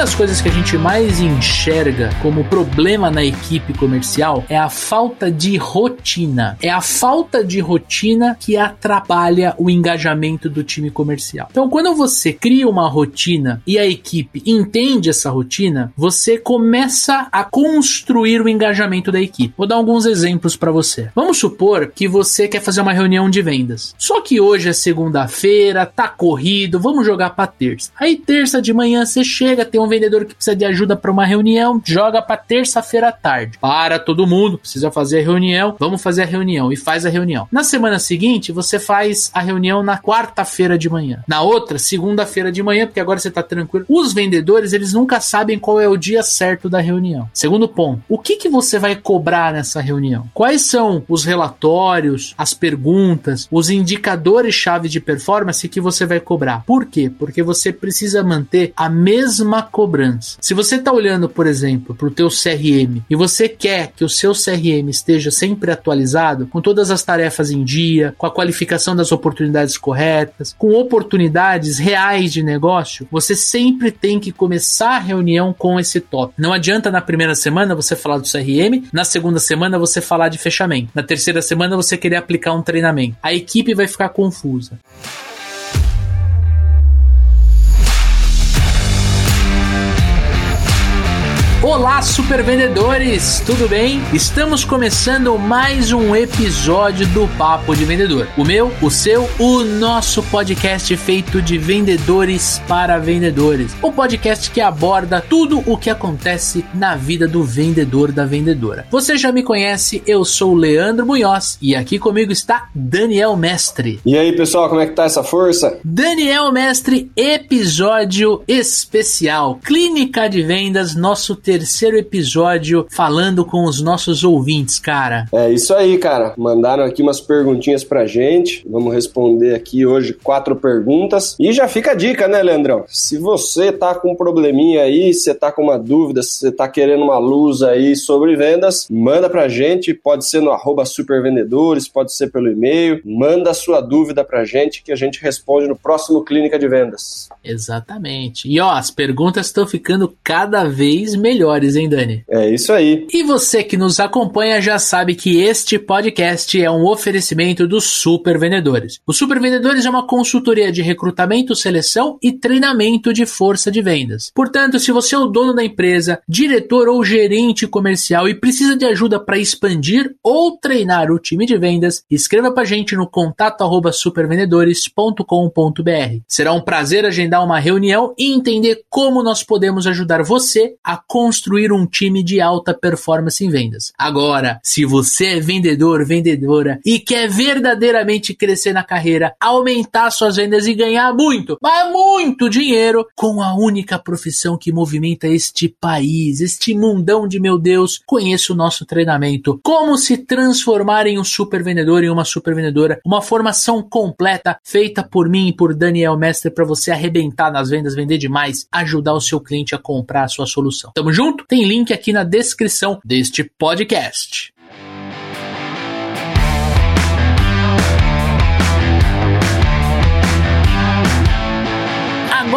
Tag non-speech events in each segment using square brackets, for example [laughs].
das coisas que a gente mais enxerga como problema na equipe comercial é a falta de rotina. É a falta de rotina que atrapalha o engajamento do time comercial. Então, quando você cria uma rotina e a equipe entende essa rotina, você começa a construir o engajamento da equipe. Vou dar alguns exemplos para você. Vamos supor que você quer fazer uma reunião de vendas. Só que hoje é segunda-feira, tá corrido, vamos jogar para terça. Aí terça de manhã você chega, tem um vendedor que precisa de ajuda para uma reunião, joga para terça-feira à tarde. Para todo mundo, precisa fazer a reunião, vamos fazer a reunião e faz a reunião. Na semana seguinte, você faz a reunião na quarta-feira de manhã. Na outra, segunda-feira de manhã, porque agora você tá tranquilo. Os vendedores, eles nunca sabem qual é o dia certo da reunião. Segundo ponto, o que que você vai cobrar nessa reunião? Quais são os relatórios, as perguntas, os indicadores-chave de performance que você vai cobrar? Por quê? Porque você precisa manter a mesma cobrança. Se você está olhando, por exemplo, para o teu CRM e você quer que o seu CRM esteja sempre atualizado, com todas as tarefas em dia, com a qualificação das oportunidades corretas, com oportunidades reais de negócio, você sempre tem que começar a reunião com esse top. Não adianta na primeira semana você falar do CRM, na segunda semana você falar de fechamento, na terceira semana você querer aplicar um treinamento. A equipe vai ficar confusa. Olá, super vendedores, tudo bem? Estamos começando mais um episódio do Papo de Vendedor. O meu, o seu, o nosso podcast feito de vendedores para vendedores. O podcast que aborda tudo o que acontece na vida do vendedor da vendedora. Você já me conhece, eu sou o Leandro Munhoz e aqui comigo está Daniel Mestre. E aí, pessoal, como é que tá essa força? Daniel Mestre, episódio especial, Clínica de Vendas, nosso terceiro episódio falando com os nossos ouvintes, cara. É isso aí, cara. Mandaram aqui umas perguntinhas pra gente. Vamos responder aqui hoje quatro perguntas. E já fica a dica, né, Leandrão? Se você tá com um probleminha aí, se você tá com uma dúvida, se você tá querendo uma luz aí sobre vendas, manda pra gente. Pode ser no arroba supervendedores, pode ser pelo e-mail. Manda a sua dúvida pra gente que a gente responde no próximo Clínica de Vendas. Exatamente. E ó, as perguntas estão ficando cada vez melhores melhores, hein, Dani? É isso aí. E você que nos acompanha já sabe que este podcast é um oferecimento dos Super Vendedores. O Super Vendedores é uma consultoria de recrutamento, seleção e treinamento de força de vendas. Portanto, se você é o dono da empresa, diretor ou gerente comercial e precisa de ajuda para expandir ou treinar o time de vendas, escreva para a gente no contato supervendedores.com.br. Será um prazer agendar uma reunião e entender como nós podemos ajudar você a construir um time de alta performance em vendas. Agora, se você é vendedor, vendedora e quer verdadeiramente crescer na carreira, aumentar suas vendas e ganhar muito, mas muito dinheiro com a única profissão que movimenta este país, este mundão de meu Deus, conheça o nosso treinamento. Como se transformar em um super vendedor e uma super vendedora, uma formação completa feita por mim e por Daniel Mestre para você arrebentar nas vendas, vender demais, ajudar o seu cliente a comprar a sua solução. Tamo junto? Tem link aqui na descrição deste podcast.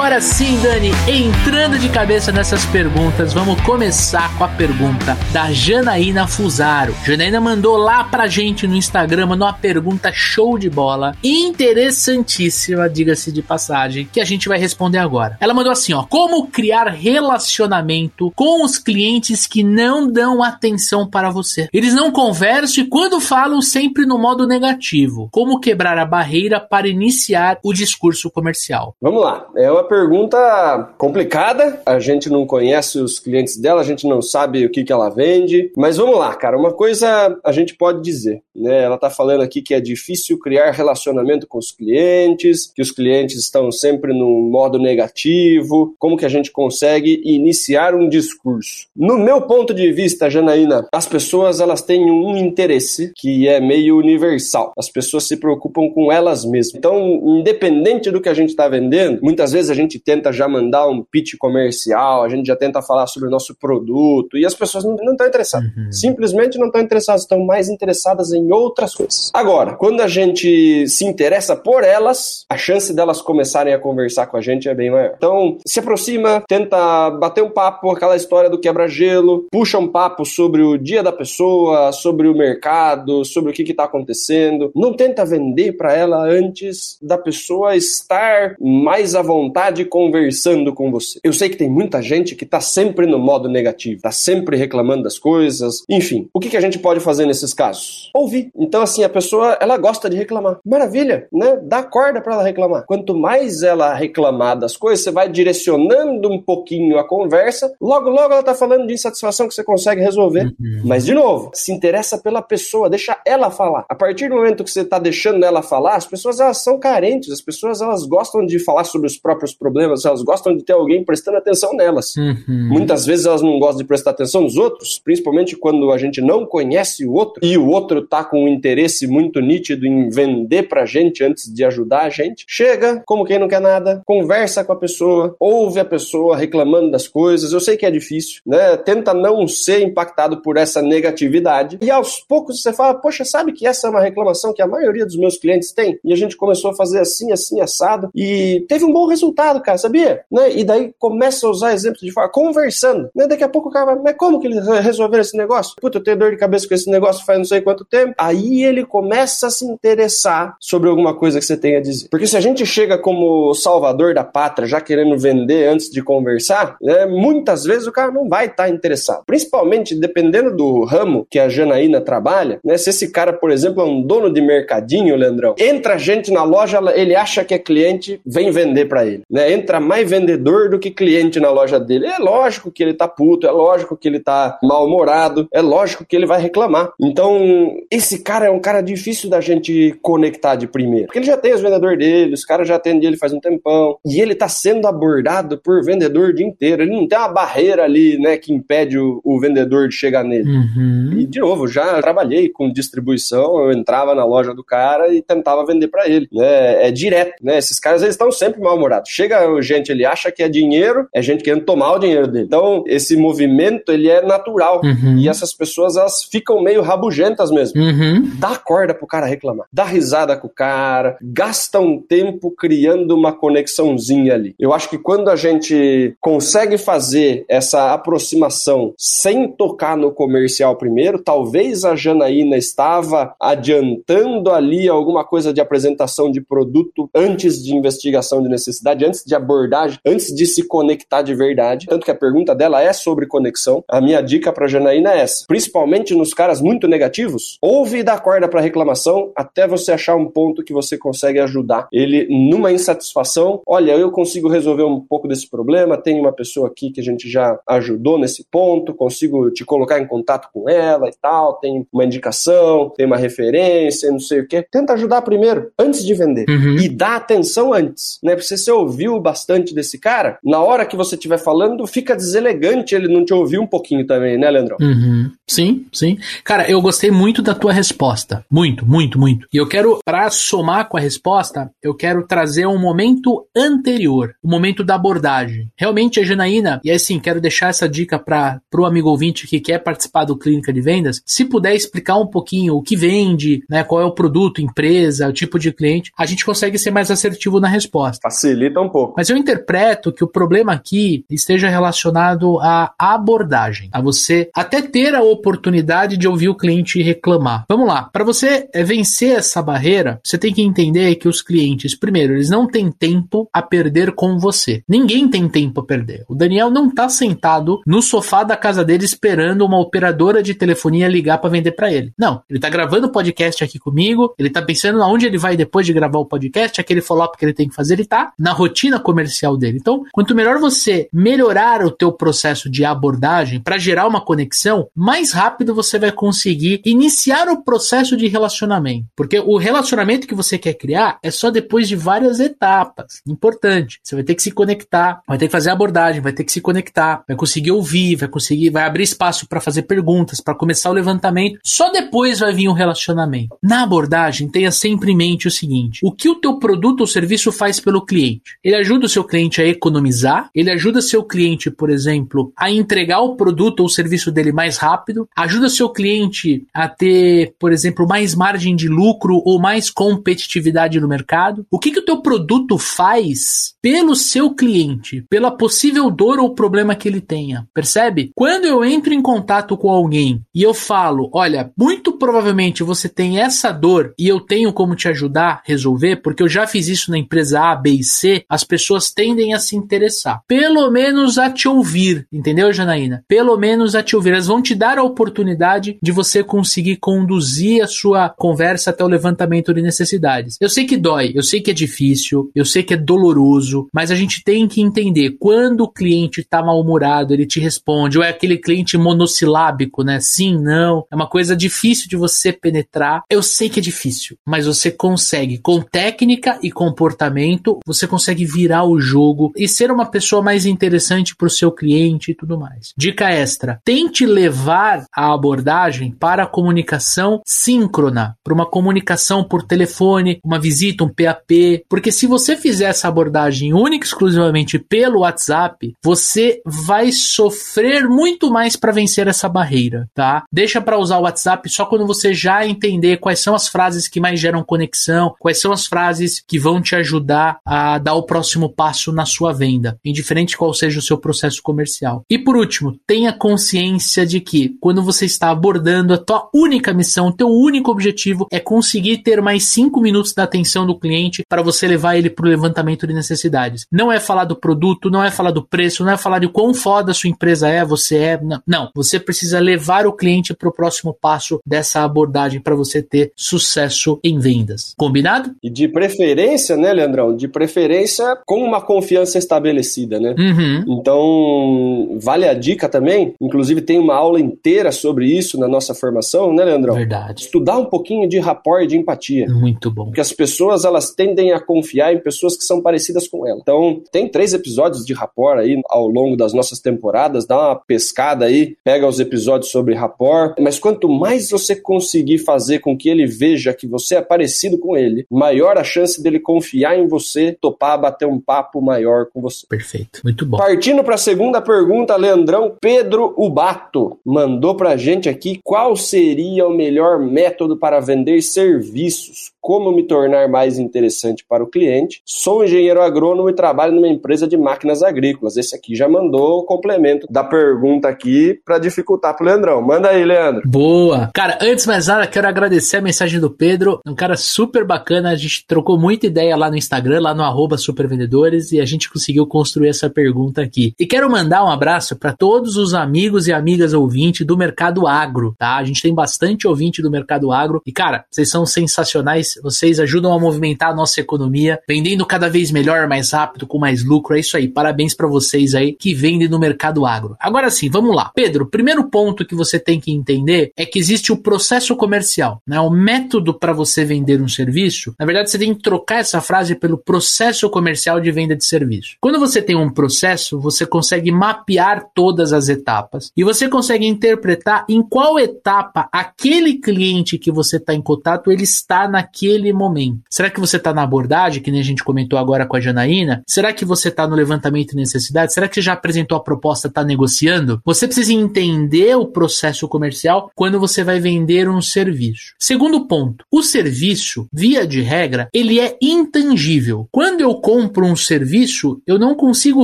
Agora sim, Dani, entrando de cabeça nessas perguntas, vamos começar com a pergunta da Janaína Fusaro. Janaína mandou lá pra gente no Instagram, uma pergunta show de bola, interessantíssima, diga-se de passagem, que a gente vai responder agora. Ela mandou assim, ó: Como criar relacionamento com os clientes que não dão atenção para você? Eles não conversam e quando falam sempre no modo negativo. Como quebrar a barreira para iniciar o discurso comercial? Vamos lá. É uma pergunta complicada. A gente não conhece os clientes dela, a gente não sabe o que, que ela vende. Mas vamos lá, cara. Uma coisa a gente pode dizer, né? Ela tá falando aqui que é difícil criar relacionamento com os clientes, que os clientes estão sempre no modo negativo. Como que a gente consegue iniciar um discurso? No meu ponto de vista, Janaína, as pessoas elas têm um interesse que é meio universal. As pessoas se preocupam com elas mesmas. Então, independente do que a gente está vendendo, muitas vezes a gente gente tenta já mandar um pitch comercial, a gente já tenta falar sobre o nosso produto e as pessoas não estão interessadas. Uhum. Simplesmente não estão interessadas, estão mais interessadas em outras coisas. Agora, quando a gente se interessa por elas, a chance delas começarem a conversar com a gente é bem maior. Então, se aproxima, tenta bater um papo, aquela história do quebra-gelo, puxa um papo sobre o dia da pessoa, sobre o mercado, sobre o que está acontecendo. Não tenta vender para ela antes da pessoa estar mais à vontade conversando com você. Eu sei que tem muita gente que está sempre no modo negativo, está sempre reclamando das coisas. Enfim, o que, que a gente pode fazer nesses casos? Ouvir. Então, assim, a pessoa ela gosta de reclamar. Maravilha, né? Dá corda para ela reclamar. Quanto mais ela reclamar das coisas, você vai direcionando um pouquinho a conversa. Logo, logo ela tá falando de insatisfação que você consegue resolver. Uhum. Mas, de novo, se interessa pela pessoa, deixa ela falar. A partir do momento que você tá deixando ela falar, as pessoas elas são carentes, as pessoas elas gostam de falar sobre os próprios problemas, elas gostam de ter alguém prestando atenção nelas. Uhum. Muitas vezes elas não gostam de prestar atenção nos outros, principalmente quando a gente não conhece o outro e o outro tá com um interesse muito nítido em vender pra gente antes de ajudar a gente. Chega, como quem não quer nada, conversa com a pessoa, ouve a pessoa reclamando das coisas. Eu sei que é difícil, né? Tenta não ser impactado por essa negatividade. E aos poucos você fala, poxa, sabe que essa é uma reclamação que a maioria dos meus clientes tem? E a gente começou a fazer assim, assim, assado. E teve um bom resultado, cara, sabia? Né? E daí começa a usar exemplos de forma conversando. Né? Daqui a pouco o cara vai, mas como que eles resolveram esse negócio? Puta, eu tenho dor de cabeça com esse negócio faz não sei quanto tempo. Aí ele começa a se interessar sobre alguma coisa que você tem a dizer. Porque se a gente chega como salvador da pátria, já querendo vender antes de conversar, né, muitas vezes o cara não vai estar tá interessado. Principalmente dependendo do ramo que a Janaína trabalha, né? Se esse cara, por exemplo, é um dono de mercadinho, Leandrão, entra gente na loja, ele acha que é cliente, vem vender para ele, né? Entra mais vendedor do que cliente na loja dele. É lógico que ele tá puto, é lógico que ele tá mal-humorado, é lógico que ele vai reclamar. Então, esse cara é um cara difícil da gente conectar de primeiro. Porque ele já tem os vendedores dele, os caras já atendem ele faz um tempão, e ele tá sendo abordado por vendedor o dia inteiro. Ele não tem uma barreira ali, né, que impede o, o vendedor de chegar nele. Uhum. E, de novo, já trabalhei com distribuição, eu entrava na loja do cara e tentava vender para ele, né? É direto, né? Esses caras, eles estão sempre mal-humorados. Chega gente, ele acha que é dinheiro, é gente querendo tomar o dinheiro dele. Então, esse movimento, ele é natural. Uhum. E essas pessoas, elas ficam meio rabugentas mesmo. Uhum. Dá corda pro cara reclamar. Dá risada com o cara, gasta um tempo criando uma conexãozinha ali. Eu acho que quando a gente consegue fazer essa aproximação sem tocar no comercial primeiro, talvez a Janaína estava adiantando ali alguma coisa de apresentação de produto antes de investigação de necessidade, antes de abordagem, antes de se conectar de verdade. Tanto que a pergunta dela é sobre conexão. A minha dica para Janaína é essa. Principalmente nos caras muito negativos, ouve e dá corda para reclamação até você achar um ponto que você consegue ajudar ele numa insatisfação. Olha, eu consigo resolver um pouco desse problema, tem uma pessoa aqui que a gente já ajudou nesse ponto, consigo te colocar em contato com ela e tal, tem uma indicação, tem uma referência, não sei o que. Tenta ajudar primeiro, antes de vender. Uhum. E dá atenção antes, né? Porque você ouviu bastante desse cara, na hora que você estiver falando, fica deselegante ele não te ouvir um pouquinho também, né, Leandrão? Uhum. Sim, sim. Cara, eu gostei muito da tua resposta. Muito, muito, muito. E eu quero, para somar com a resposta, eu quero trazer um momento anterior, o um momento da abordagem. Realmente a Janaína, e assim, quero deixar essa dica para o amigo ouvinte que quer participar do Clínica de Vendas, se puder explicar um pouquinho o que vende, né, qual é o produto, empresa, o tipo de cliente, a gente consegue ser mais assertivo na resposta. Facilita um pouco. Mas eu interpreto que o problema aqui esteja relacionado à abordagem, a você até ter a oportunidade de ouvir o cliente reclamar. Vamos lá, para você eh, vencer essa barreira, você tem que entender que os clientes, primeiro, eles não têm tempo a perder com você. Ninguém tem tempo a perder. O Daniel não está sentado no sofá da casa dele esperando uma operadora de telefonia ligar para vender para ele. Não, ele está gravando o podcast aqui comigo, ele está pensando aonde ele vai depois de gravar o podcast, aquele follow-up que ele tem que fazer, ele está na rotina comercial dele. Então, quanto melhor você melhorar o teu processo de abordagem para gerar uma conexão, mais rápido você vai conseguir iniciar o processo de relacionamento. Porque o relacionamento que você quer criar é só depois de várias etapas. Importante. Você vai ter que se conectar, vai ter que fazer abordagem, vai ter que se conectar, vai conseguir ouvir, vai conseguir, vai abrir espaço para fazer perguntas, para começar o levantamento. Só depois vai vir um relacionamento. Na abordagem, tenha sempre em mente o seguinte: o que o teu produto ou serviço faz pelo cliente? Ele ajuda o seu cliente a economizar, ele ajuda seu cliente, por exemplo, a entregar o produto ou o serviço dele mais rápido, ajuda seu cliente a ter, por exemplo, mais margem de lucro ou mais competitividade no mercado. O que, que o teu produto faz pelo seu cliente, pela possível dor ou problema que ele tenha? Percebe? Quando eu entro em contato com alguém e eu falo, olha, muito provavelmente você tem essa dor e eu tenho como te ajudar a resolver, porque eu já fiz isso na empresa A, B e C, as pessoas tendem a se interessar. Pelo menos a te ouvir, entendeu, Janaína? Pelo menos a te ouvir. Elas vão te dar a oportunidade de você conseguir conduzir a sua conversa até o levantamento de necessidades. Eu sei que dói, eu sei que é difícil, eu sei que é doloroso, mas a gente tem que entender quando o cliente está mal-humorado, ele te responde, ou é aquele cliente monossilábico, né? Sim, não. É uma coisa difícil de você penetrar. Eu sei que é difícil, mas você consegue, com técnica e comportamento, você consegue virar o jogo e ser uma pessoa mais interessante para o seu cliente e tudo mais. Dica extra: tente levar a abordagem para a comunicação síncrona, para uma comunicação por telefone, uma visita, um PAP, porque se você fizer essa abordagem única e exclusivamente pelo WhatsApp, você vai sofrer muito mais para vencer essa barreira, tá? Deixa para usar o WhatsApp só quando você já entender quais são as frases que mais geram conexão, quais são as frases que vão te ajudar a dar o próximo passo na sua venda, indiferente qual seja o seu processo comercial. E por último, tenha consciência de que quando você está abordando a tua única missão, teu único objetivo é conseguir ter mais cinco minutos da atenção do cliente para você levar ele para o levantamento de necessidades. Não é falar do produto, não é falar do preço, não é falar de quão foda a sua empresa é, você é. Não, não. você precisa levar o cliente para o próximo passo dessa abordagem para você ter sucesso em vendas. Combinado? E de preferência, né, Leandrão? De preferência com uma confiança estabelecida, né? Uhum. Então, vale a dica também. Inclusive, tem uma aula inteira sobre isso na nossa formação, né, Leandrão? Verdade. Estudar um pouquinho de rapport e de empatia. Muito bom. Porque as pessoas, elas tendem a confiar em pessoas que são parecidas com ela. Então, tem três episódios de rapport aí ao longo das nossas temporadas. Dá uma pescada aí, pega os episódios sobre rapport. Mas quanto mais você conseguir fazer com que ele veja que você é parecido com ele, maior a chance dele confiar em você, topar bater um papo maior com você. Perfeito. Muito bom. Partindo para a segunda pergunta, Leandrão Pedro Ubato mandou pra gente aqui qual seria o melhor método para vender serviços como me tornar mais interessante para o cliente. Sou engenheiro agrônomo e trabalho numa empresa de máquinas agrícolas. Esse aqui já mandou o complemento da pergunta aqui para dificultar pro Leandrão. Manda aí, Leandro. Boa. Cara, antes de mais nada, quero agradecer a mensagem do Pedro. Um cara super bacana. A gente trocou muita ideia lá no Instagram, lá no supervendedores, e a gente conseguiu construir essa pergunta aqui. E quero mandar um abraço para todos os amigos e amigas ouvintes do mercado agro, tá? A gente tem bastante ouvinte do mercado agro. E, cara, vocês são sensacionais vocês ajudam a movimentar a nossa economia, vendendo cada vez melhor, mais rápido, com mais lucro. É isso aí. Parabéns para vocês aí que vendem no mercado agro. Agora sim, vamos lá. Pedro, primeiro ponto que você tem que entender é que existe o processo comercial, né? O método para você vender um serviço. Na verdade, você tem que trocar essa frase pelo processo comercial de venda de serviço. Quando você tem um processo, você consegue mapear todas as etapas e você consegue interpretar em qual etapa aquele cliente que você está em contato ele está naquele naquele momento. Será que você está na abordagem, que nem a gente comentou agora com a Janaína? Será que você está no levantamento de necessidade? Será que você já apresentou a proposta, está negociando? Você precisa entender o processo comercial quando você vai vender um serviço. Segundo ponto, o serviço, via de regra, ele é intangível. Quando eu compro um serviço, eu não consigo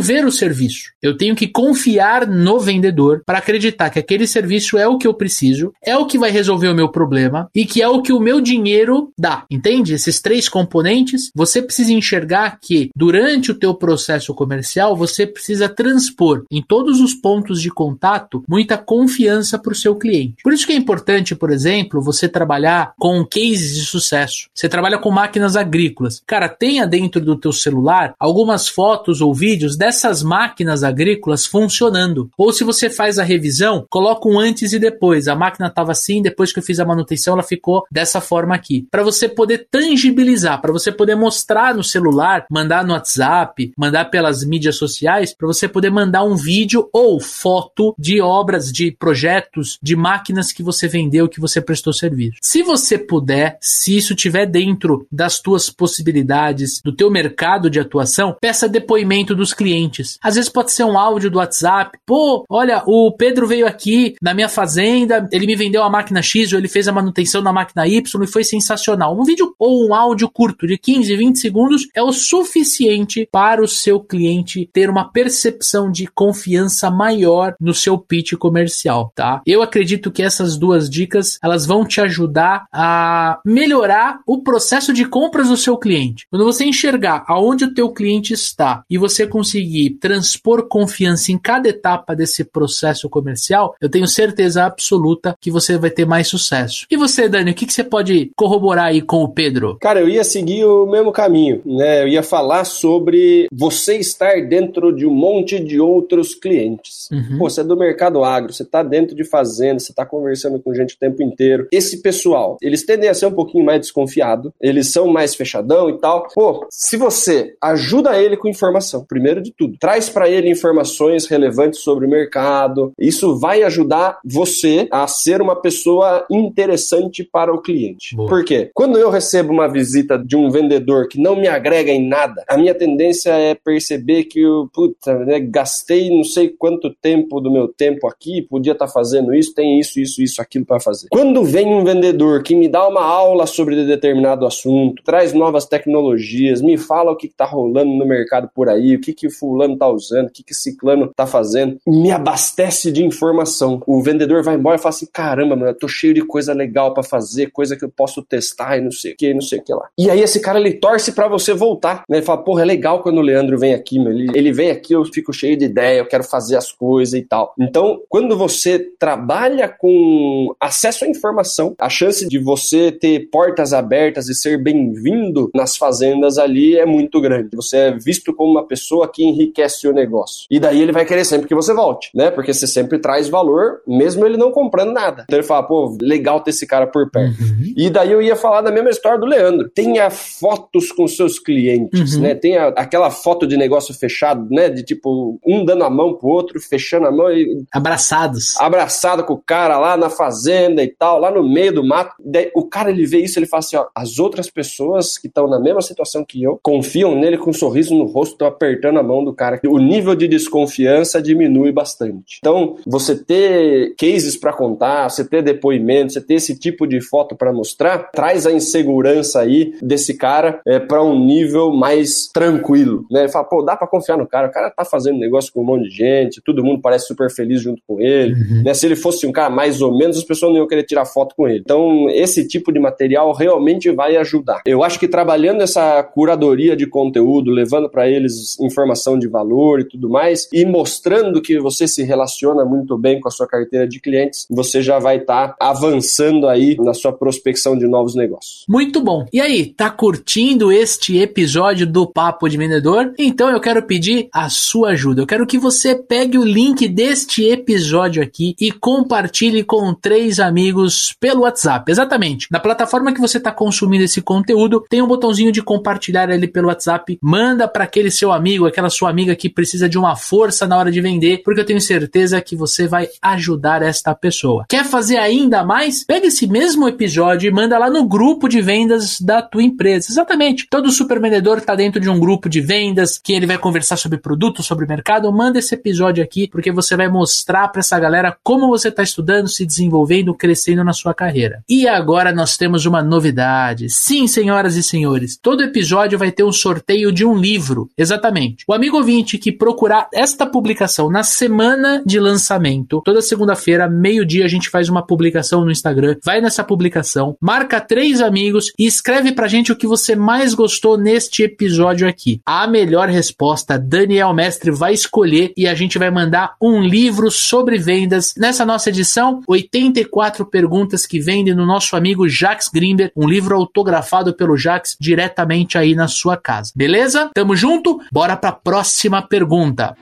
ver o serviço. Eu tenho que confiar no vendedor para acreditar que aquele serviço é o que eu preciso, é o que vai resolver o meu problema e que é o que o meu dinheiro dá. Entende? Esses três componentes, você precisa enxergar que durante o teu processo comercial, você precisa transpor em todos os pontos de contato muita confiança para o seu cliente. Por isso que é importante, por exemplo, você trabalhar com cases de sucesso. Você trabalha com máquinas agrícolas. Cara, tenha dentro do teu celular algumas fotos ou vídeos dessas máquinas agrícolas funcionando. Ou se você faz a revisão, coloca um antes e depois. A máquina estava assim, depois que eu fiz a manutenção, ela ficou dessa forma aqui. Para você poder tangibilizar, para você poder mostrar no celular, mandar no WhatsApp, mandar pelas mídias sociais, para você poder mandar um vídeo ou foto de obras, de projetos, de máquinas que você vendeu, que você prestou serviço. Se você puder, se isso tiver dentro das tuas possibilidades, do teu mercado de atuação, peça depoimento dos clientes. Às vezes pode ser um áudio do WhatsApp. Pô, olha, o Pedro veio aqui na minha fazenda, ele me vendeu a máquina X ou ele fez a manutenção na máquina Y e foi sensacional. Um vídeo ou um áudio curto de 15, 20 segundos é o suficiente para o seu cliente ter uma percepção de confiança maior no seu pitch comercial, tá? Eu acredito que essas duas dicas, elas vão te ajudar a melhorar o processo de compras do seu cliente. Quando você enxergar aonde o teu cliente está e você conseguir transpor confiança em cada etapa desse processo comercial, eu tenho certeza absoluta que você vai ter mais sucesso. E você, Dani, o que, que você pode corroborar aí com o Pedro? Cara, eu ia seguir o mesmo caminho, né? Eu ia falar sobre você estar dentro de um monte de outros clientes. Uhum. Pô, você é do mercado agro, você está dentro de fazenda, você está conversando com gente o tempo inteiro. Esse pessoal, eles tendem a ser um pouquinho mais desconfiado, eles são mais fechadão e tal. Pô, se você ajuda ele com informação, primeiro de tudo, traz para ele informações relevantes sobre o mercado, isso vai ajudar você a ser uma pessoa interessante para o cliente. Boa. Por quê? Quando eu recebo uma visita de um vendedor que não me agrega em nada, a minha tendência é perceber que eu, puta, né, gastei não sei quanto tempo do meu tempo aqui, podia estar tá fazendo isso, tem isso, isso, isso, aquilo para fazer. Quando vem um vendedor que me dá uma aula sobre determinado assunto, traz novas tecnologias, me fala o que está rolando no mercado por aí, o que, que o fulano está usando, o que, que ciclano está fazendo, me abastece de informação. O vendedor vai embora e fala assim: caramba, mano, eu tô cheio de coisa legal para fazer, coisa que eu posso testar e não sei o que, não sei o que lá. E aí esse cara ele torce para você voltar, né? Ele fala, porra, é legal quando o Leandro vem aqui, meu. Ele, ele vem aqui, eu fico cheio de ideia, eu quero fazer as coisas e tal. Então, quando você trabalha com acesso à informação, a chance de você ter portas abertas e ser bem-vindo nas fazendas ali é muito grande. Você é visto como uma pessoa que enriquece o negócio. E daí ele vai querer sempre que você volte, né? Porque você sempre traz valor, mesmo ele não comprando nada. Então ele fala, pô, legal ter esse cara por perto. Uhum. E daí eu ia falar da mesma história do Leandro. Tenha fotos com seus clientes, uhum. né? Tenha aquela foto de negócio fechado, né? De tipo, um dando a mão pro outro, fechando a mão e. Abraçados. Abraçado com o cara lá na fazenda e tal, lá no meio do mato. Daí, o cara ele vê isso, ele fala assim: ó, as outras pessoas que estão na mesma situação que eu confiam nele com um sorriso no rosto, estão apertando a mão do cara. O nível de desconfiança diminui bastante. Então, você ter cases para contar, você ter depoimentos, você ter esse tipo de foto para mostrar, traz a insegurança aí desse cara é, para um nível mais tranquilo, né? Ele fala, pô, dá para confiar no cara, o cara tá fazendo negócio com um monte de gente, todo mundo parece super feliz junto com ele, uhum. né? Se ele fosse um cara mais ou menos, as pessoas não iam querer tirar foto com ele. Então, esse tipo de material realmente vai ajudar. Eu acho que trabalhando essa curadoria de conteúdo, levando para eles informação de valor e tudo mais, e mostrando que você se relaciona muito bem com a sua carteira de clientes, você já vai estar tá avançando aí na sua prospecção de novos negócios. Muito bom. E aí, tá curtindo este episódio do Papo de Vendedor? Então eu quero pedir a sua ajuda. Eu quero que você pegue o link deste episódio aqui e compartilhe com três amigos pelo WhatsApp. Exatamente. Na plataforma que você está consumindo esse conteúdo, tem um botãozinho de compartilhar ele pelo WhatsApp. Manda para aquele seu amigo, aquela sua amiga que precisa de uma força na hora de vender, porque eu tenho certeza que você vai ajudar esta pessoa. Quer fazer ainda mais? Pega esse mesmo episódio e manda lá no grupo de vendas da tua empresa. Exatamente. Todo super vendedor está dentro de um grupo de vendas que ele vai conversar sobre produto, sobre mercado. Manda esse episódio aqui porque você vai mostrar para essa galera como você está estudando, se desenvolvendo, crescendo na sua carreira. E agora nós temos uma novidade. Sim, senhoras e senhores, todo episódio vai ter um sorteio de um livro. Exatamente. O amigo ouvinte que procurar esta publicação na semana de lançamento, toda segunda-feira, meio-dia, a gente faz uma publicação no Instagram. Vai nessa publicação, marca três amigos e escreve pra gente o que você mais gostou neste episódio aqui. A melhor resposta, Daniel Mestre vai escolher e a gente vai mandar um livro sobre vendas. Nessa nossa edição, 84 perguntas que vendem no nosso amigo Jax Grimber, um livro autografado pelo Jax diretamente aí na sua casa. Beleza? Tamo junto? Bora pra próxima pergunta.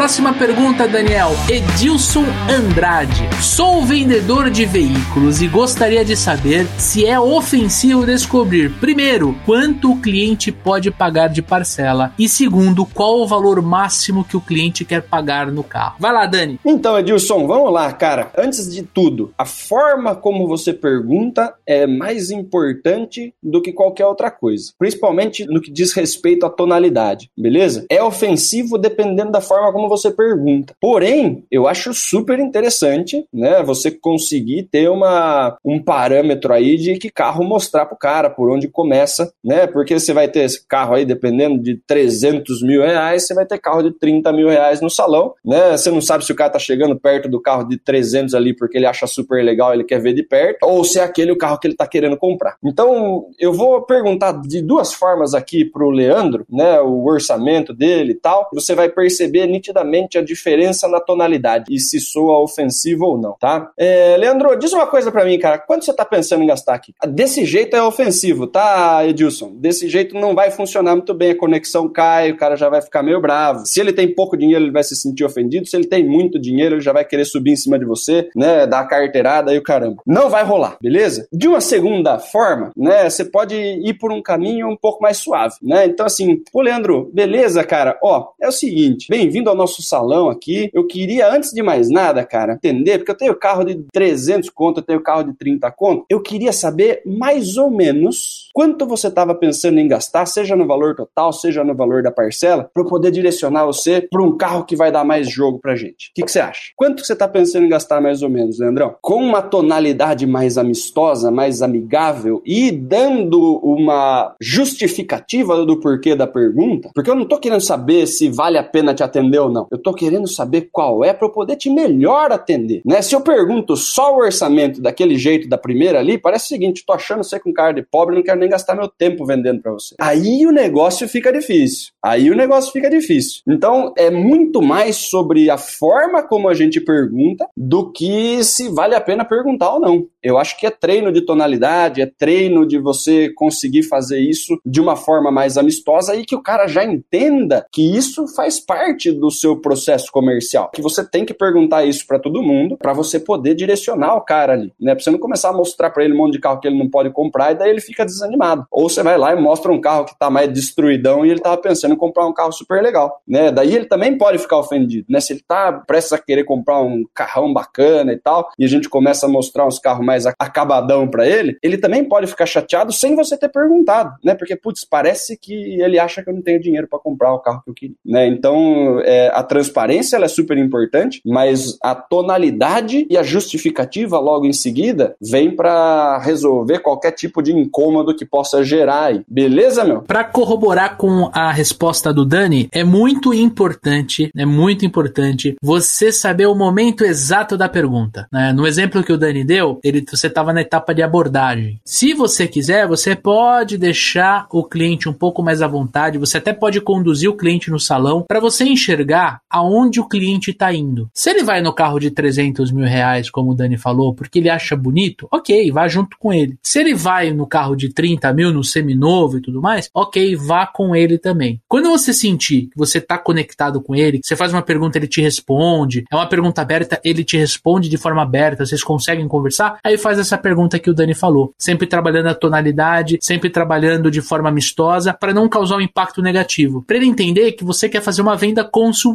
Próxima pergunta, Daniel. Edilson Andrade. Sou vendedor de veículos e gostaria de saber se é ofensivo descobrir, primeiro, quanto o cliente pode pagar de parcela e segundo, qual o valor máximo que o cliente quer pagar no carro. Vai lá, Dani. Então, Edilson, vamos lá, cara. Antes de tudo, a forma como você pergunta é mais importante do que qualquer outra coisa, principalmente no que diz respeito à tonalidade, beleza? É ofensivo dependendo da forma como você pergunta. Porém, eu acho super interessante, né, você conseguir ter uma, um parâmetro aí de que carro mostrar pro cara, por onde começa, né? Porque você vai ter esse carro aí, dependendo de 300 mil reais, você vai ter carro de 30 mil reais no salão, né? Você não sabe se o cara tá chegando perto do carro de 300 ali porque ele acha super legal, ele quer ver de perto, ou se é aquele o carro que ele tá querendo comprar. Então, eu vou perguntar de duas formas aqui pro Leandro, né? O orçamento dele e tal. Você vai perceber nitidamente a diferença na tonalidade e se soa ofensivo ou não, tá? É, Leandro, diz uma coisa para mim, cara. Quanto você tá pensando em gastar aqui? Desse jeito é ofensivo, tá, Edilson? Desse jeito não vai funcionar muito bem, a conexão cai, o cara já vai ficar meio bravo. Se ele tem pouco dinheiro, ele vai se sentir ofendido. Se ele tem muito dinheiro, ele já vai querer subir em cima de você, né? Dar carteirada e o caramba. Não vai rolar, beleza? De uma segunda forma, né? Você pode ir por um caminho um pouco mais suave, né? Então, assim, ô Leandro, beleza, cara? Ó, é o seguinte, bem-vindo ao nosso salão aqui. Eu queria, antes de mais nada, cara, entender, porque eu tenho carro de 300 conto, eu tenho carro de 30 conto. Eu queria saber mais ou menos quanto você estava pensando em gastar, seja no valor total, seja no valor da parcela, para eu poder direcionar você para um carro que vai dar mais jogo pra gente. O que, você acha? Quanto que você está pensando em gastar mais ou menos, Leandrão? Com uma tonalidade mais amistosa, mais amigável e dando uma justificativa do porquê da pergunta, porque eu não tô querendo saber se vale a pena te atender ou não. Eu tô querendo saber qual é para eu poder te melhor atender, né? Se eu pergunto só o orçamento daquele jeito da primeira ali, parece o seguinte, tô achando você com cara de pobre, não quero nem gastar meu tempo vendendo para você. Aí o negócio fica difícil. Aí o negócio fica difícil. Então, é muito mais sobre a forma como a gente pergunta do que se vale a pena perguntar ou não. Eu acho que é treino de tonalidade, é treino de você conseguir fazer isso de uma forma mais amistosa e que o cara já entenda que isso faz parte do seu processo comercial. Que você tem que perguntar isso para todo mundo para você poder direcionar o cara ali, né? Pra você não começar a mostrar para ele um monte de carro que ele não pode comprar e daí ele fica desanimado. Ou você vai lá e mostra um carro que tá mais destruidão e ele tava pensando em comprar um carro super legal, né? Daí ele também pode ficar ofendido, né? Se ele tá prestes a querer comprar um carrão bacana e tal, e a gente começa a mostrar uns carros mais acabadão para ele, ele também pode ficar chateado sem você ter perguntado, né? Porque, putz, parece que ele acha que eu não tenho dinheiro para comprar o carro que eu queria, né? Então, é, a transparência ela é super importante, mas a tonalidade e a justificativa logo em seguida vem para resolver qualquer tipo de incômodo que possa gerar aí. Beleza, meu? Para corroborar com a resposta do Dani, é muito importante, é muito importante você saber o momento exato da pergunta. Né? No exemplo que o Dani deu, ele, você estava na etapa de abordagem. Se você quiser, você pode deixar o cliente um pouco mais à vontade, você até pode conduzir o cliente no salão para você enxergar aonde o cliente está indo. Se ele vai no carro de 300 mil reais, como o Dani falou, porque ele acha bonito, ok, vá junto com ele. Se ele vai no carro de 30 mil, no seminovo e tudo mais, ok, vá com ele também. Quando você sentir que você está conectado com ele, você faz uma pergunta, ele te responde, é uma pergunta aberta, ele te responde de forma aberta, vocês conseguem conversar, aí faz essa pergunta que o Dani falou. Sempre trabalhando a tonalidade, sempre trabalhando de forma amistosa, para não causar um impacto negativo. Para ele entender que você quer fazer uma venda consultiva.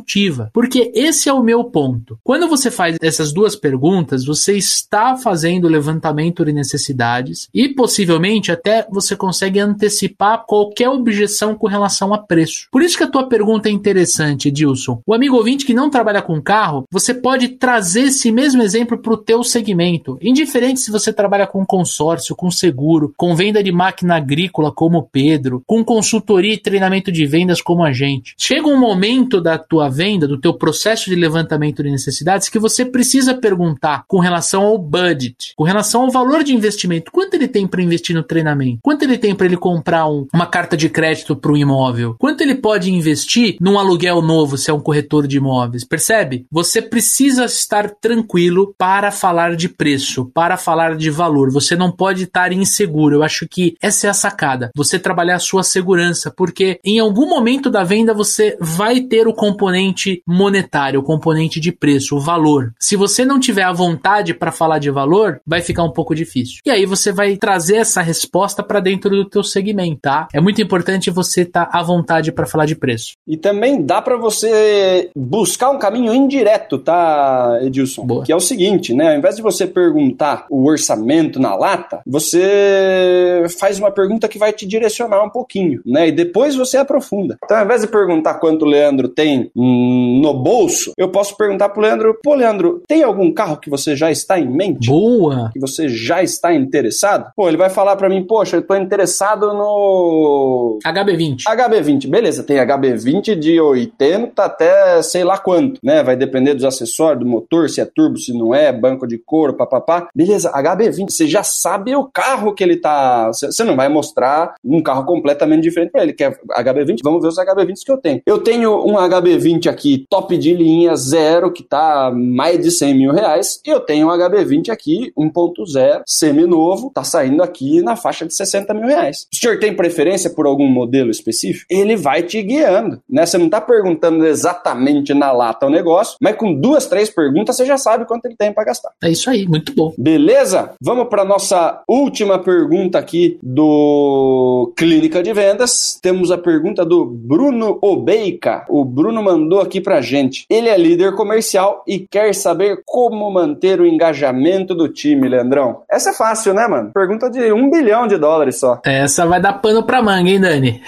Porque esse é o meu ponto. Quando você faz essas duas perguntas, você está fazendo levantamento de necessidades e possivelmente até você consegue antecipar qualquer objeção com relação a preço. Por isso que a tua pergunta é interessante, Edilson. O amigo ouvinte que não trabalha com carro, você pode trazer esse mesmo exemplo para o teu segmento. Indiferente se você trabalha com consórcio, com seguro, com venda de máquina agrícola como Pedro, com consultoria e treinamento de vendas como a gente. Chega um momento da tua venda, do teu processo de levantamento de necessidades que você precisa perguntar com relação ao budget, com relação ao valor de investimento. Quanto ele tem para investir no treinamento? Quanto ele tem para ele comprar um, uma carta de crédito para um imóvel? Quanto ele pode investir num aluguel novo se é um corretor de imóveis? Percebe? Você precisa estar tranquilo para falar de preço, para falar de valor. Você não pode estar inseguro. Eu acho que essa é a sacada. Você trabalhar a sua segurança, porque em algum momento da venda você vai ter o componente componente monetário, o componente de preço, o valor. Se você não tiver a vontade para falar de valor, vai ficar um pouco difícil. E aí você vai trazer essa resposta para dentro do teu segmento, tá? É muito importante você estar tá à vontade para falar de preço. E também dá para você buscar um caminho indireto, tá, Edilson? Boa. Que é o seguinte, né? Ao invés de você perguntar o orçamento na lata, você faz uma pergunta que vai te direcionar um pouquinho, né? E depois você aprofunda. Então, ao invés de perguntar quanto o Leandro tem Mm, no bolso, eu posso perguntar pro Leandro: pô, Leandro, tem algum carro que você já está em mente? Boa! Que você já está interessado? Pô, ele vai falar para mim: poxa, eu tô interessado no. HB20. HB20, beleza, tem HB20 de 80 até sei lá quanto, né? Vai depender dos acessórios, do motor, se é turbo, se não é, banco de couro, papapá. Beleza, HB20, você já sabe o carro que ele tá. Você não vai mostrar um carro completamente diferente para ele. Quer HB20? Vamos ver os HB20 que eu tenho. Eu tenho um HB20 aqui, top de linha, zero, que tá mais de 100 mil reais. E eu tenho um HB20 aqui, 1.0, semi-novo, tá saindo aqui na faixa de 60 mil reais. O senhor tem preferência por algum modelo específico? Ele vai te guiando, né? Você não tá perguntando exatamente na lata o negócio, mas com duas, três perguntas você já sabe quanto ele tem para gastar. É isso aí, muito bom. Beleza? Vamos para nossa última pergunta aqui do Clínica de Vendas. Temos a pergunta do Bruno Obeica. O Bruno mandou aqui pra gente. Ele é líder comercial e quer saber como manter o engajamento do time, Leandrão. Essa é fácil, né, mano? Pergunta de um bilhão de dólares só. Essa vai dar pano pra manga, hein, Dani?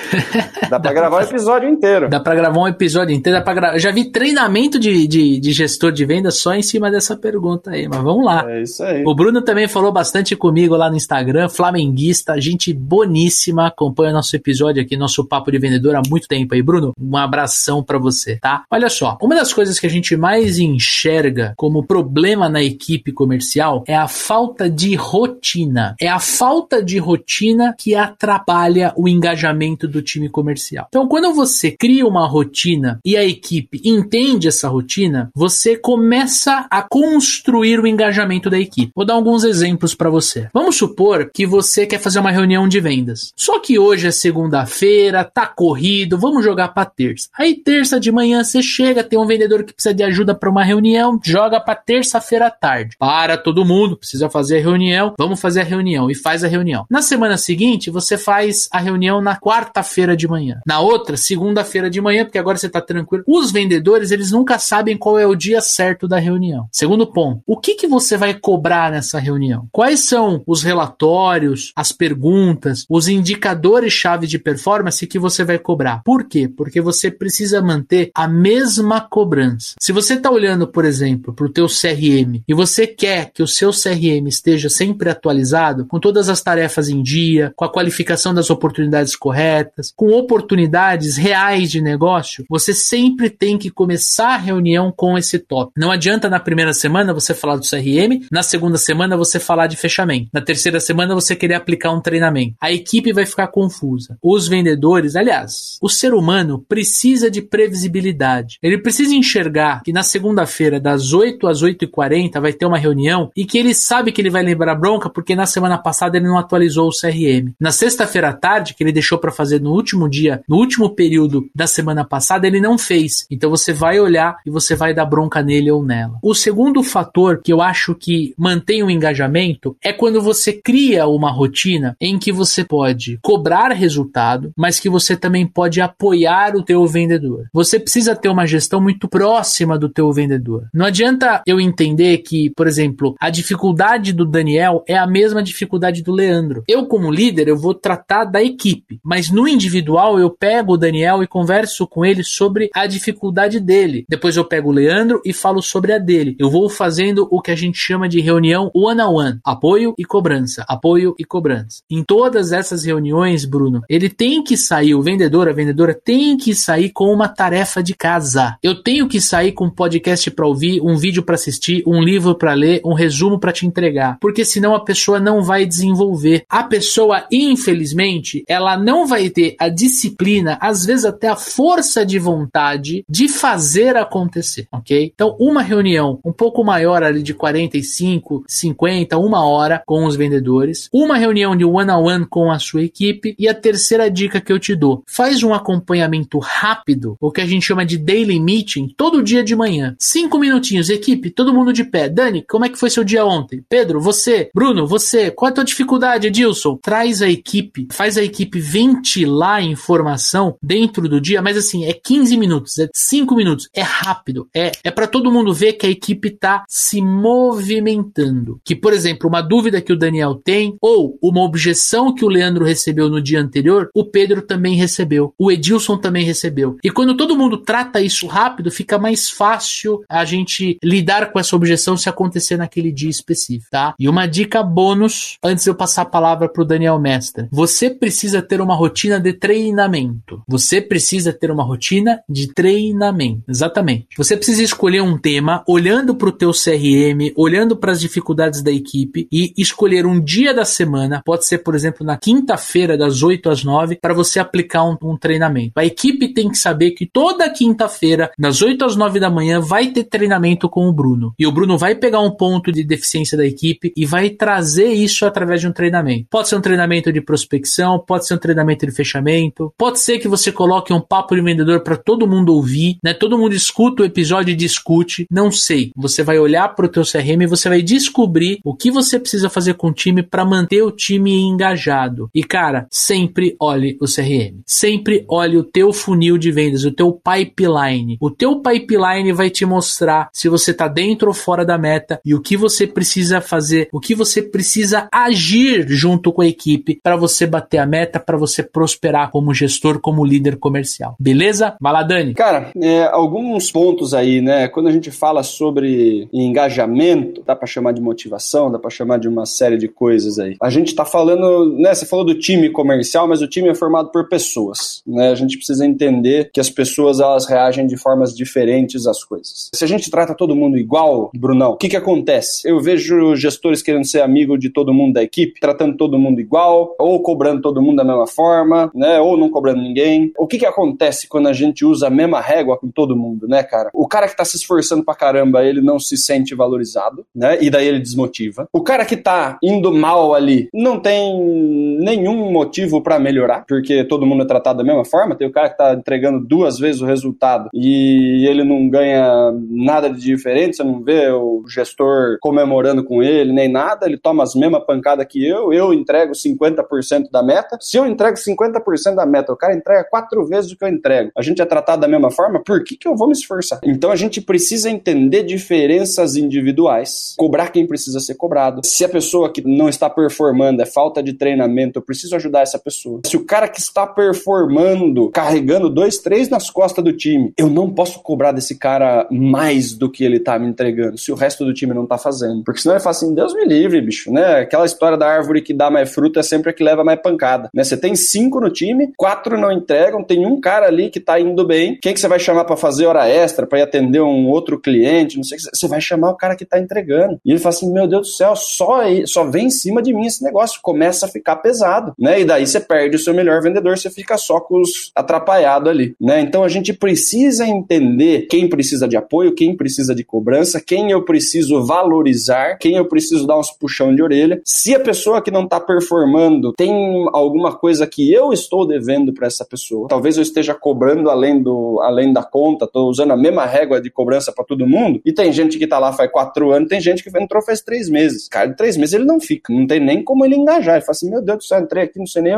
Dá pra [laughs] gravar um episódio inteiro. Dá pra gravar um episódio inteiro. Dá pra gra... Já vi treinamento de, de, de gestor de vendas só em cima dessa pergunta aí, mas vamos lá. É isso aí. O Bruno também falou bastante comigo lá no Instagram, flamenguista, gente boníssima, acompanha nosso episódio aqui, nosso papo de vendedor há muito tempo aí. Bruno, um abração para você, tá? Olha só, uma das coisas que a gente mais enxerga como problema na equipe comercial é a falta de rotina. É a falta de rotina que atrapalha o engajamento do time comercial. Então, quando você cria uma rotina e a equipe entende essa rotina, você começa a construir o engajamento da equipe. Vou dar alguns exemplos para você. Vamos supor que você quer fazer uma reunião de vendas. Só que hoje é segunda-feira, tá corrido, vamos jogar para terça. Aí terça de manhã você chega, tem um vendedor que precisa de ajuda para uma reunião, joga para terça-feira à tarde. Para todo mundo, precisa fazer a reunião, vamos fazer a reunião e faz a reunião. Na semana seguinte, você faz a reunião na quarta-feira de manhã. Na outra, segunda-feira de manhã, porque agora você tá tranquilo. Os vendedores, eles nunca sabem qual é o dia certo da reunião. Segundo ponto, o que que você vai cobrar nessa reunião? Quais são os relatórios, as perguntas, os indicadores-chave de performance que você vai cobrar? Por quê? Porque você precisa manter a mesma cobrança. Se você está olhando, por exemplo, para o teu CRM e você quer que o seu CRM esteja sempre atualizado, com todas as tarefas em dia, com a qualificação das oportunidades corretas, com oportunidades reais de negócio, você sempre tem que começar a reunião com esse top. Não adianta na primeira semana você falar do CRM, na segunda semana você falar de fechamento, na terceira semana você querer aplicar um treinamento. A equipe vai ficar confusa. Os vendedores, aliás, o ser humano precisa de previsibilidade. Ele precisa enxergar que na segunda-feira, das 8 às 8h40, vai ter uma reunião e que ele sabe que ele vai lembrar bronca porque na semana passada ele não atualizou o CRM. Na sexta-feira à tarde, que ele deixou para fazer no último dia, no último período da semana passada, ele não fez. Então você vai olhar e você vai dar bronca nele ou nela. O segundo fator que eu acho que mantém o engajamento é quando você cria uma rotina em que você pode cobrar resultado, mas que você também pode apoiar o teu vendedor. Você precisa ter uma gestão muito próxima do teu vendedor. Não adianta eu entender que, por exemplo, a dificuldade do Daniel é a mesma dificuldade do Leandro. Eu como líder, eu vou tratar da equipe, mas no individual eu pego o Daniel e converso com ele sobre a dificuldade dele. Depois eu pego o Leandro e falo sobre a dele. Eu vou fazendo o que a gente chama de reunião one on one, apoio e cobrança, apoio e cobrança. Em todas essas reuniões, Bruno, ele tem que sair, o vendedor, a vendedora tem que sair com uma tarefa de casa. Eu tenho que sair com um podcast para ouvir, um vídeo para assistir, um livro para ler, um resumo para te entregar. Porque porque senão a pessoa não vai desenvolver. A pessoa, infelizmente, ela não vai ter a disciplina, às vezes até a força de vontade de fazer acontecer, ok? Então, uma reunião um pouco maior ali de 45, 50, uma hora com os vendedores, uma reunião de one-on-one -on -one com a sua equipe e a terceira dica que eu te dou, faz um acompanhamento rápido, o que a gente chama de daily meeting, todo dia de manhã. Cinco minutinhos, equipe, todo mundo de pé. Dani, como é que foi seu dia ontem? Pedro, você. Bruno, você. Qual é a tua dificuldade, Edilson? Traz a equipe, faz a equipe ventilar informação dentro do dia, mas assim, é 15 minutos, é 5 minutos, é rápido, é, é para todo mundo ver que a equipe tá se movimentando. Que, por exemplo, uma dúvida que o Daniel tem, ou uma objeção que o Leandro recebeu no dia anterior, o Pedro também recebeu, o Edilson também recebeu. E quando todo mundo trata isso rápido, fica mais fácil a gente lidar com essa objeção se acontecer naquele dia específico, tá? E uma dica bônus, antes de eu passar a palavra pro Daniel Mestre. Você precisa ter uma rotina de treinamento. Você precisa ter uma rotina de treinamento. Exatamente. Você precisa escolher um tema olhando para o teu CRM, olhando para as dificuldades da equipe e escolher um dia da semana, pode ser, por exemplo, na quinta-feira das 8 às 9, para você aplicar um, um treinamento. A equipe tem que saber que toda quinta-feira, das 8 às 9 da manhã, vai ter treinamento com o Bruno. E o Bruno vai pegar um ponto de deficiência da equipe e vai trazer isso através de um treinamento. Pode ser um treinamento de prospecção, pode ser um treinamento de fechamento, pode ser que você coloque um papo de vendedor para todo mundo ouvir, né? Todo mundo escuta o episódio e discute. Não sei. Você vai olhar para o teu CRM e você vai descobrir o que você precisa fazer com o time para manter o time engajado. E cara, sempre olhe o CRM. Sempre olhe o teu funil de vendas, o teu pipeline. O teu pipeline vai te mostrar se você está dentro ou fora da meta e o que você precisa fazer, o que você precisa agir junto com a equipe para você bater a meta, para você prosperar como gestor, como líder comercial. Beleza? Vai lá, Dani. Cara, é, alguns pontos aí, né? Quando a gente fala sobre engajamento, dá para chamar de motivação, dá para chamar de uma série de coisas aí. A gente tá falando, né? Você falou do time comercial, mas o time é formado por pessoas, né? A gente precisa entender que as pessoas elas reagem de formas diferentes às coisas. Se a gente trata todo mundo igual, Brunão, o que que acontece? Eu vejo gestores querendo ser amigo de todo mundo da equipe, tratando todo mundo igual, ou cobrando todo mundo da mesma forma, né? Ou não cobrando ninguém. O que que acontece quando a gente usa a mesma régua com todo mundo, né, cara? O cara que tá se esforçando pra caramba, ele não se sente valorizado, né? E daí ele desmotiva. O cara que tá indo mal ali não tem nenhum motivo para melhorar, porque todo mundo é tratado da mesma forma. Tem o cara que tá entregando duas vezes o resultado e ele não ganha nada de diferente, você não vê o gestor comemorando com ele, nem nada, ele toma as mesmas pancadas que eu, eu entrego 50% da meta. Se eu entrego 50% da meta, o cara entrega quatro vezes o que eu entrego. A gente é tratado da mesma forma, por que, que eu vou me esforçar? Então a gente precisa entender diferenças individuais, cobrar quem precisa ser cobrado. Se a pessoa que não está performando é falta de treinamento, eu preciso ajudar essa pessoa. Se o cara que está performando, carregando dois, três nas costas do time, eu não posso cobrar desse cara mais do que ele tá me entregando, se o resto do time não tá fazendo. Porque senão ele fala assim, Deus me livre, bicho, né? Aquela história da árvore que dá mais fruta é sempre a que leva mais pancada, né? Você tem cinco no time, quatro não entregam, tem um cara ali que tá indo bem. Quem que você vai chamar para fazer hora extra, para ir atender um outro cliente, não sei o que, você vai chamar o cara que tá entregando. E ele fala assim, meu Deus do céu, só, só vem em cima de mim esse negócio, começa a ficar pesado, né? E daí você perde o seu melhor vendedor, você fica só com os atrapalhados ali, né? Então a gente precisa entender quem precisa de apoio, quem precisa de cobrança, quem eu preciso valorizar, quem eu preciso dar uns puxão de orelha. Se a pessoa que não está performando tem alguma coisa que eu estou devendo para essa pessoa, talvez eu esteja cobrando além, do, além da conta, estou usando a mesma régua de cobrança para todo mundo, e tem gente que está lá faz quatro anos, tem gente que entrou faz três meses. Cara, de três meses ele não fica, não tem nem como ele engajar. Ele fala assim: meu Deus do céu, entrei aqui, não sei nem,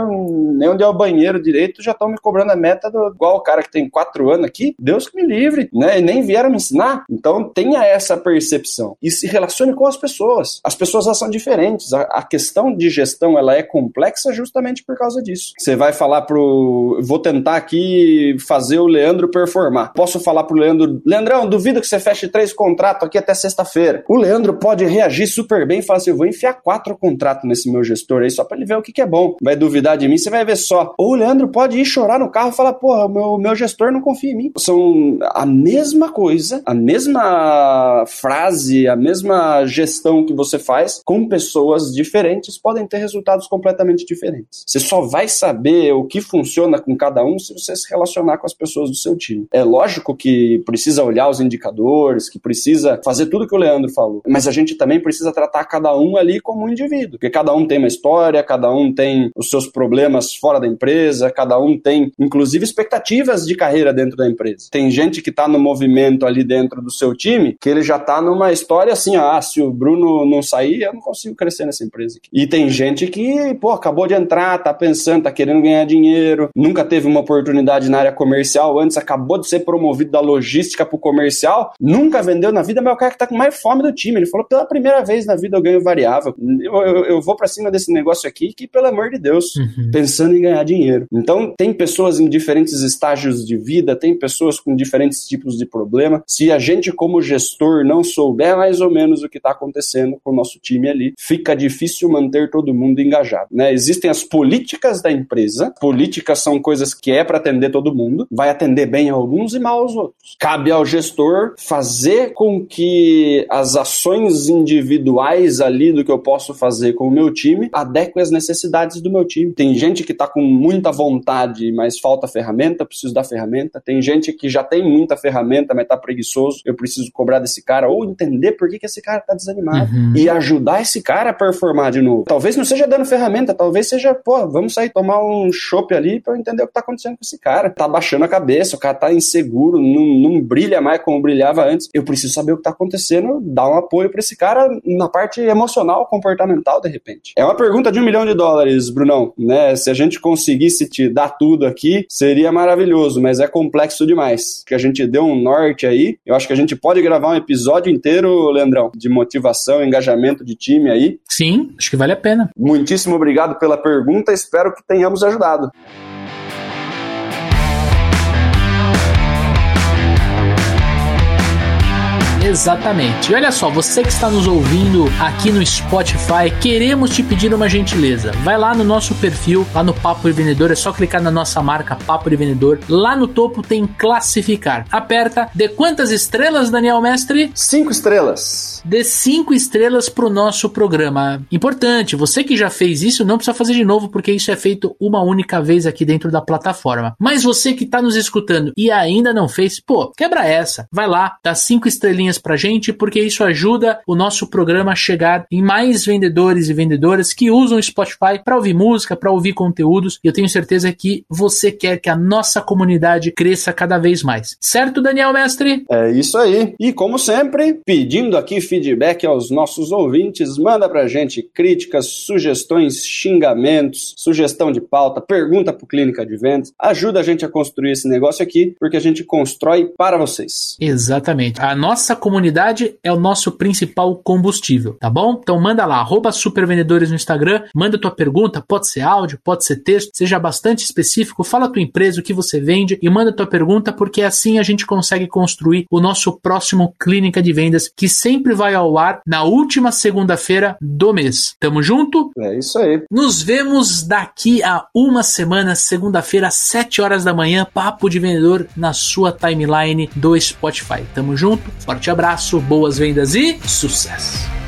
nem onde é o banheiro direito, já estão me cobrando a meta do, igual o cara que tem quatro anos aqui. Deus que me livre, né? E nem vieram me ensinar. Então tenha essa percepção e se relacione com as pessoas. As pessoas são diferentes. A, a questão de gestão ela é complexa justamente por causa disso. Você vai falar pro. Vou tentar aqui fazer o Leandro performar. Posso falar pro Leandro, Leandrão, duvido que você feche três contratos aqui até sexta-feira. O Leandro pode reagir super bem e falar assim: eu vou enfiar quatro contratos nesse meu gestor aí só para ele ver o que, que, é bom. Vai duvidar de mim, você vai ver só. Ou o Leandro pode ir chorar no carro e falar: porra, meu, meu gestor não confia em mim. São a mesma coisa, a mesma frase, a mesma gestão que você faz com pessoas diferentes podem ter resultados completamente diferentes. Você só vai saber o que funciona com cada um se você se relacionar com as pessoas do seu time. É lógico que precisa olhar os indicadores, que precisa fazer tudo que o Leandro falou, mas a gente também precisa tratar cada um ali como um indivíduo, porque cada um tem uma história, cada um tem os seus problemas fora da empresa, cada um tem, inclusive, expectativas de carreira dentro da empresa. Tem gente que está no movimento ali dentro do seu time que ele já está numa história assim, ah, se o Bruno não sair, eu não consigo crescer nessa empresa. Aqui. E tem gente que, pô, acabou de entrar, tá pensando, tá querendo ganhar dinheiro, nunca teve uma oportunidade na área comercial antes, acabou de ser promovido da logística pro comercial, nunca vendeu na vida, mas é o cara que tá com mais fome do time. Ele falou, pela primeira vez na vida eu ganho variável. Eu, eu, eu vou para cima desse negócio aqui que, pelo amor de Deus, uhum. pensando em ganhar dinheiro. Então, tem pessoas em diferentes estágios de vida, tem pessoas com diferentes tipos de problema. Se a gente, como gestor, não souber mais ou menos o que está acontecendo com o nosso time ali, fica difícil manter todo mundo engajado. Né? Existem as políticas da empresa, políticas são coisas que é para atender todo mundo, vai atender bem alguns e mal aos outros. Cabe ao gestor fazer com que as ações individuais ali do que eu posso fazer com o meu time adequem às necessidades do meu time. Tem gente que está com muita vontade, mas falta ferramenta, preciso da ferramenta. Tem gente que já tem muita ferramenta, mas está preguiçoso, eu preciso cobrar desse cara, ou entender por que, que esse cara está desanimado uhum. e ajudar esse cara a performar de novo. Talvez não seja dando ferramenta, talvez seja, pô, vamos sair tomar um chopp ali para entender o que está acontecendo com esse cara. Tá baixando a cabeça, o cara tá inseguro, não, não brilha mais como brilhava antes. Eu preciso saber o que está acontecendo, dar um apoio para esse cara na parte emocional, comportamental, de repente. É uma pergunta de um milhão de dólares, Brunão, né? Se a gente conseguisse te dar tudo aqui, seria maravilhoso, mas é complexo demais. Que a gente deu um norte aí. Eu acho que a gente pode gravar um episódio inteiro, Leandrão, de motivação, engajamento de time aí. Sim, acho que vale a pena. Muitíssimo obrigado pela pergunta, espero que tenhamos ajudado. Exatamente. E olha só, você que está nos ouvindo aqui no Spotify, queremos te pedir uma gentileza. Vai lá no nosso perfil, lá no Papo de Vendedor, é só clicar na nossa marca Papo de Vendedor. Lá no topo tem classificar. Aperta, dê quantas estrelas, Daniel Mestre? Cinco estrelas. Dê cinco estrelas pro nosso programa. Importante, você que já fez isso, não precisa fazer de novo, porque isso é feito uma única vez aqui dentro da plataforma. Mas você que está nos escutando e ainda não fez, pô, quebra essa. Vai lá, dá cinco estrelinhas pra gente, porque isso ajuda o nosso programa a chegar em mais vendedores e vendedoras que usam o Spotify para ouvir música, para ouvir conteúdos. E eu tenho certeza que você quer que a nossa comunidade cresça cada vez mais. Certo, Daniel Mestre? É isso aí. E como sempre, pedindo aqui feedback aos nossos ouvintes, manda pra gente críticas, sugestões, xingamentos, sugestão de pauta, pergunta pro Clínica de Vendas. Ajuda a gente a construir esse negócio aqui, porque a gente constrói para vocês. Exatamente. A nossa comunidade é o nosso principal combustível, tá bom? Então manda lá, arroba supervendedores no Instagram, manda tua pergunta, pode ser áudio, pode ser texto, seja bastante específico, fala a tua empresa, o que você vende e manda tua pergunta, porque assim a gente consegue construir o nosso próximo Clínica de Vendas, que sempre vai ao ar na última segunda-feira do mês. Tamo junto? É isso aí. Nos vemos daqui a uma semana, segunda-feira, às 7 horas da manhã, Papo de Vendedor na sua timeline do Spotify. Tamo junto, forte abraço abraço, boas vendas e sucesso!